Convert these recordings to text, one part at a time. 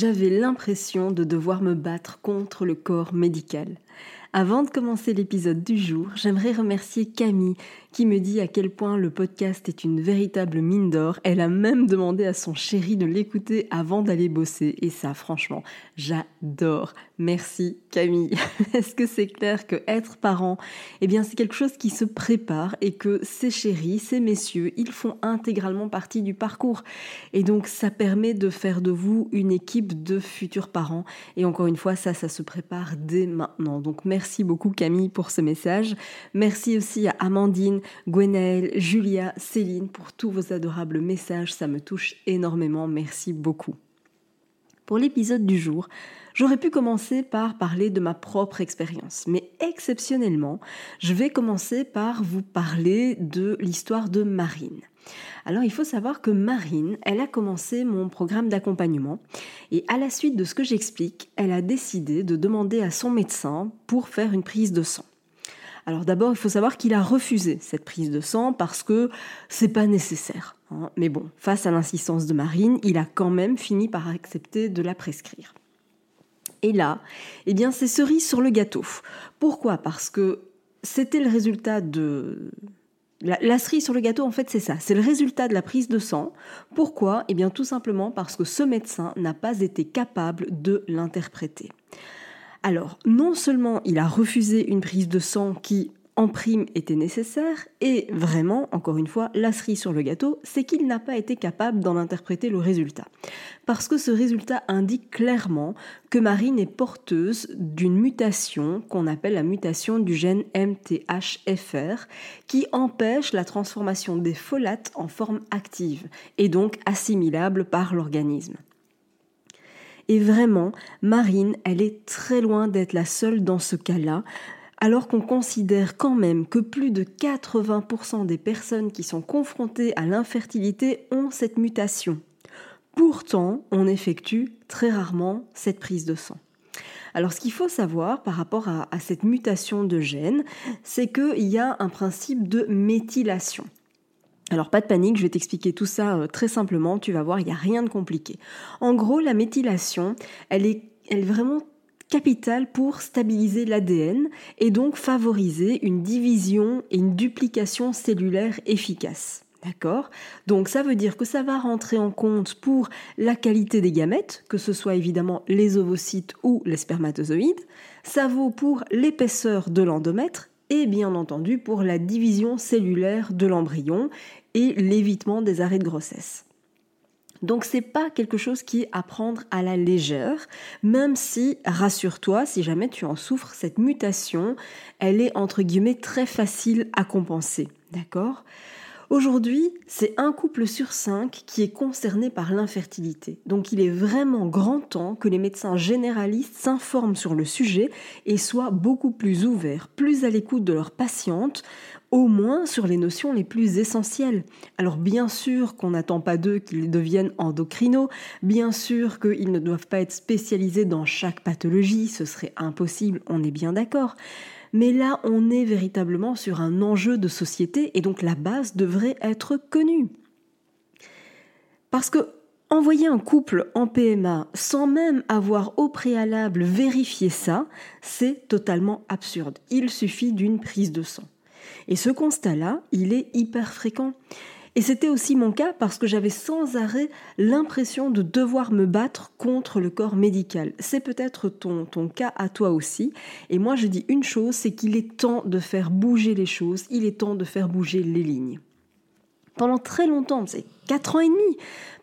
J'avais l'impression de devoir me battre contre le corps médical. Avant de commencer l'épisode du jour, j'aimerais remercier Camille qui me dit à quel point le podcast est une véritable mine d'or. Elle a même demandé à son chéri de l'écouter avant d'aller bosser. Et ça, franchement, j'adore. Merci Camille. Est-ce que c'est clair que être parent, eh bien, c'est quelque chose qui se prépare et que ces chéris, ces messieurs, ils font intégralement partie du parcours. Et donc, ça permet de faire de vous une équipe de futurs parents. Et encore une fois, ça, ça se prépare dès maintenant. Donc, merci beaucoup Camille pour ce message. Merci aussi à Amandine Gwenaëlle, Julia, Céline pour tous vos adorables messages, ça me touche énormément, merci beaucoup. Pour l'épisode du jour, j'aurais pu commencer par parler de ma propre expérience, mais exceptionnellement, je vais commencer par vous parler de l'histoire de Marine. Alors il faut savoir que Marine, elle a commencé mon programme d'accompagnement et à la suite de ce que j'explique, elle a décidé de demander à son médecin pour faire une prise de sang. Alors d'abord, il faut savoir qu'il a refusé cette prise de sang parce que c'est pas nécessaire. Hein. Mais bon, face à l'insistance de Marine, il a quand même fini par accepter de la prescrire. Et là, eh bien, c'est cerise sur le gâteau. Pourquoi? Parce que c'était le résultat de la, cerise sur le gâteau, en fait, c'est ça. C'est le résultat de la prise de sang. Pourquoi? Eh bien, tout simplement parce que ce médecin n'a pas été capable de l'interpréter. Alors, non seulement il a refusé une prise de sang qui, en prime, était nécessaire, et vraiment, encore une fois, la cerise sur le gâteau, c'est qu'il n'a pas été capable d'en interpréter le résultat. Parce que ce résultat indique clairement que Marine est porteuse d'une mutation qu'on appelle la mutation du gène MTHFR, qui empêche la transformation des folates en forme active, et donc assimilable par l'organisme. Et vraiment, Marine, elle est très loin d'être la seule dans ce cas-là, alors qu'on considère quand même que plus de 80% des personnes qui sont confrontées à l'infertilité ont cette mutation. Pourtant, on effectue très rarement cette prise de sang. Alors ce qu'il faut savoir par rapport à, cette mutation de gène, c'est qu'il y a un principe de méthylation. Alors pas de panique, je vais t'expliquer tout ça euh, très simplement, tu vas voir, il n'y a rien de compliqué. En gros, la méthylation, elle est, elle est vraiment capitale pour stabiliser l'ADN et donc favoriser une division et une duplication cellulaire efficace. D'accord? Donc ça veut dire que ça va rentrer en compte pour la qualité des gamètes, que ce soit évidemment les ovocytes ou les spermatozoïdes. Ça vaut pour l'épaisseur de l'endomètre et bien entendu pour la division cellulaire de l'embryon et l'évitement des arrêts de grossesse. Donc c'est pas quelque chose qui est à prendre à la légère, même si, rassure-toi, si jamais tu en souffres, cette mutation, elle est entre guillemets très facile à compenser. D'accord? Aujourd'hui, c'est un couple sur cinq qui est concerné par l'infertilité. Donc il est vraiment grand temps que les médecins généralistes s'informent sur le sujet et soient beaucoup plus ouverts, plus à l'écoute de leurs patientes, au moins sur les notions les plus essentielles. Alors bien sûr qu'on n'attend pas d'eux qu'ils deviennent endocrinos, bien sûr qu'ils ne doivent pas être spécialisés dans chaque pathologie, ce serait impossible, on est bien d'accord. Mais là, on est véritablement sur un enjeu de société et donc la base devrait être connue. Parce que envoyer un couple en PMA sans même avoir au préalable vérifié ça, c'est totalement absurde. Il suffit d'une prise de sang. Et ce constat-là, il est hyper fréquent. Et c'était aussi mon cas parce que j'avais sans arrêt l'impression de devoir me battre contre le corps médical. C'est peut-être ton, cas à toi aussi. Et moi, je dis une chose, c'est qu'il est temps de faire bouger les choses, il est temps de faire bouger les lignes. Pendant très longtemps, c'est 4 ans et demi,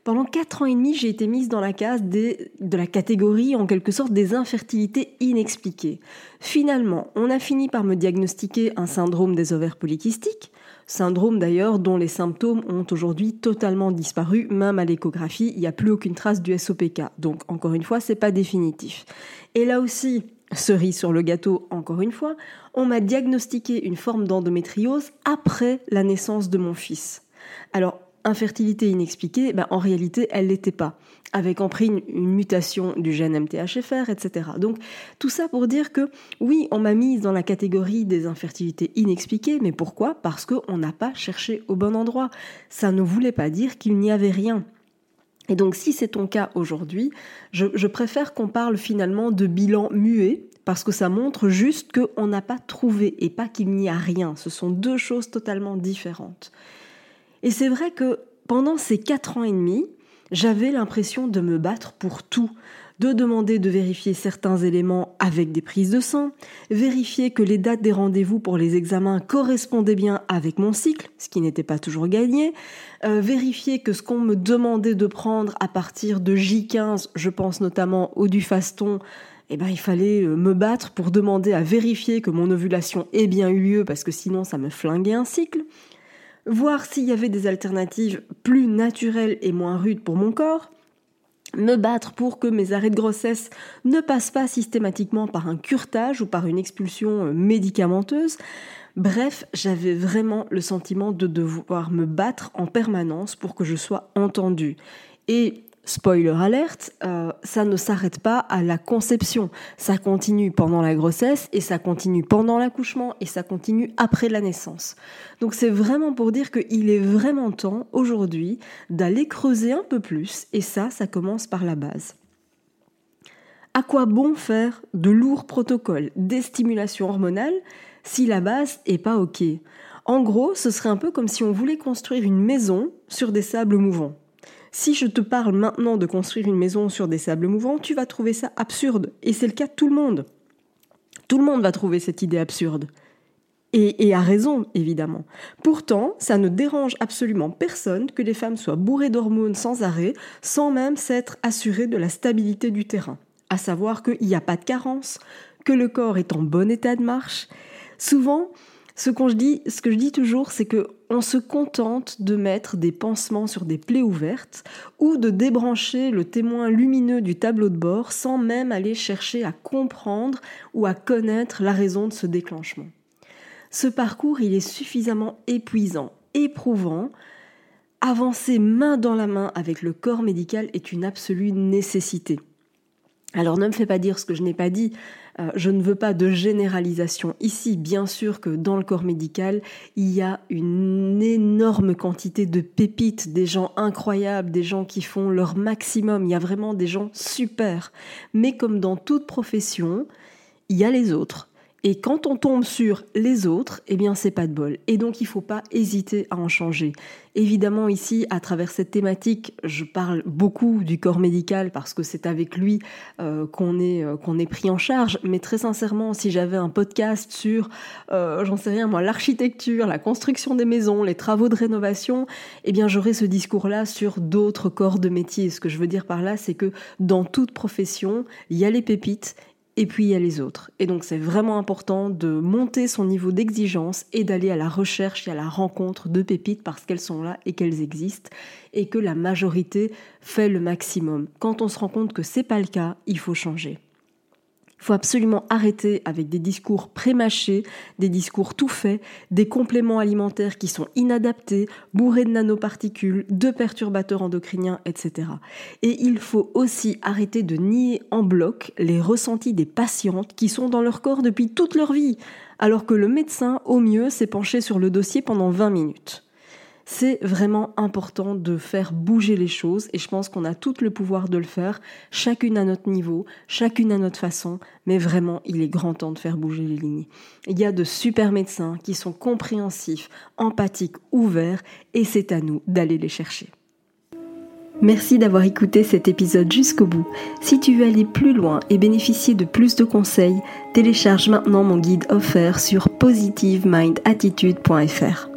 pendant 4 ans et demi, j'ai été mise dans la case de la catégorie, en quelque sorte, des infertilités inexpliquées. Finalement, on a fini par me diagnostiquer un syndrome des ovaires polykystiques, syndrome d'ailleurs dont les symptômes ont aujourd'hui totalement disparu, même à l'échographie, il n'y a plus aucune trace du SOPK. Donc, encore une fois, c'est pas définitif. Et là aussi, cerise sur le gâteau, encore une fois, on m'a diagnostiqué une forme d'endométriose après la naissance de mon fils. Alors, infertilité inexpliquée, ben, en réalité, elle l'était pas, avec en prix une, mutation du gène MTHFR, etc. Donc tout ça pour dire que oui, on m'a mise dans la catégorie des infertilités inexpliquées, mais pourquoi? Parce qu'on n'a pas cherché au bon endroit. Ça ne voulait pas dire qu'il n'y avait rien. Et donc si c'est ton cas aujourd'hui, je préfère qu'on parle finalement de bilan muet, parce que ça montre juste qu'on n'a pas trouvé et pas qu'il n'y a rien. Ce sont deux choses totalement différentes. Et c'est vrai que pendant ces quatre ans et demi, j'avais l'impression de me battre pour tout, de demander de vérifier certains éléments avec des prises de sang, vérifier que les dates des rendez-vous pour les examens correspondaient bien avec mon cycle, ce qui n'était pas toujours gagné, euh, vérifier que ce qu'on me demandait de prendre à partir de J15, je pense notamment au du faston, eh ben, il fallait euh, me battre pour demander à vérifier que mon ovulation ait bien eu lieu parce que sinon ça me flinguait un cycle voir s'il y avait des alternatives plus naturelles et moins rudes pour mon corps, me battre pour que mes arrêts de grossesse ne passent pas systématiquement par un curtage ou par une expulsion euh, médicamenteuse. Bref, j'avais vraiment le sentiment de devoir me battre en permanence pour que je sois entendue. Et spoiler alerte, euh, ça ne s'arrête pas à la conception. Ça continue pendant la grossesse et ça continue pendant l'accouchement et ça continue après la naissance. Donc c'est vraiment pour dire qu'il est vraiment temps aujourd'hui d'aller creuser un peu plus et ça, ça commence par la base. À quoi bon faire de lourds protocoles d'estimulation hormonale si la base est pas OK? En gros, ce serait un peu comme si on voulait construire une maison sur des sables mouvants. Si je te parle maintenant de construire une maison sur des sables mouvants, tu vas trouver ça absurde. Et c'est le cas de tout le monde. Tout le monde va trouver cette idée absurde. Et, et, a raison, évidemment. Pourtant, ça ne dérange absolument personne que les femmes soient bourrées d'hormones sans arrêt, sans même s'être assurées de la stabilité du terrain. À savoir qu'il n'y a pas de carence, que le corps est en bon état de marche. Souvent, ce, que je dis toujours, c'est que on se contente de mettre des pansements sur des plaies ouvertes ou de débrancher le témoin lumineux du tableau de bord sans même aller chercher à comprendre ou à connaître la raison de ce déclenchement. Ce parcours, il est suffisamment épuisant, éprouvant. Avancer main dans la main avec le corps médical est une absolue nécessité. Alors ne me fais pas dire ce que je n'ai pas dit. Euh, je ne veux pas de généralisation ici. Bien sûr que dans le corps médical, il y a une énorme quantité de pépites, des gens incroyables, des gens qui font leur maximum. Il y a vraiment des gens super. Mais comme dans toute profession, il y a les autres. Et quand on tombe sur les autres, eh bien c'est pas de bol. Et donc il faut pas hésiter à en changer. Évidemment ici, à travers cette thématique, je parle beaucoup du corps médical parce que c'est avec lui euh, qu'on est euh, qu'on est pris en charge. Mais très sincèrement, si j'avais un podcast sur, euh, j'en sais rien moi, l'architecture, la construction des maisons, les travaux de rénovation, eh bien j'aurais ce discours-là sur d'autres corps de métier. Ce que je veux dire par là, c'est que dans toute profession, il y a les pépites et puis il y a les autres. Et donc c'est vraiment important de monter son niveau d'exigence et d'aller à la recherche et à la rencontre de pépites parce qu'elles sont là et qu'elles existent et que la majorité fait le maximum. Quand on se rend compte que c'est pas le cas, il faut changer. Il faut absolument arrêter avec des discours prémâchés, des discours tout faits, des compléments alimentaires qui sont inadaptés, bourrés de nanoparticules, de perturbateurs endocriniens, etc. Et il faut aussi arrêter de nier en bloc les ressentis des patientes qui sont dans leur corps depuis toute leur vie, alors que le médecin, au mieux, s'est penché sur le dossier pendant 20 minutes. C'est vraiment important de faire bouger les choses et je pense qu'on a tout le pouvoir de le faire, chacune à notre niveau, chacune à notre façon, mais vraiment il est grand temps de faire bouger les lignes. Il y a de super médecins qui sont compréhensifs, empathiques, ouverts et c'est à nous d'aller les chercher. Merci d'avoir écouté cet épisode jusqu'au bout. Si tu veux aller plus loin et bénéficier de plus de conseils, télécharge maintenant mon guide offert sur positivemindattitude.fr.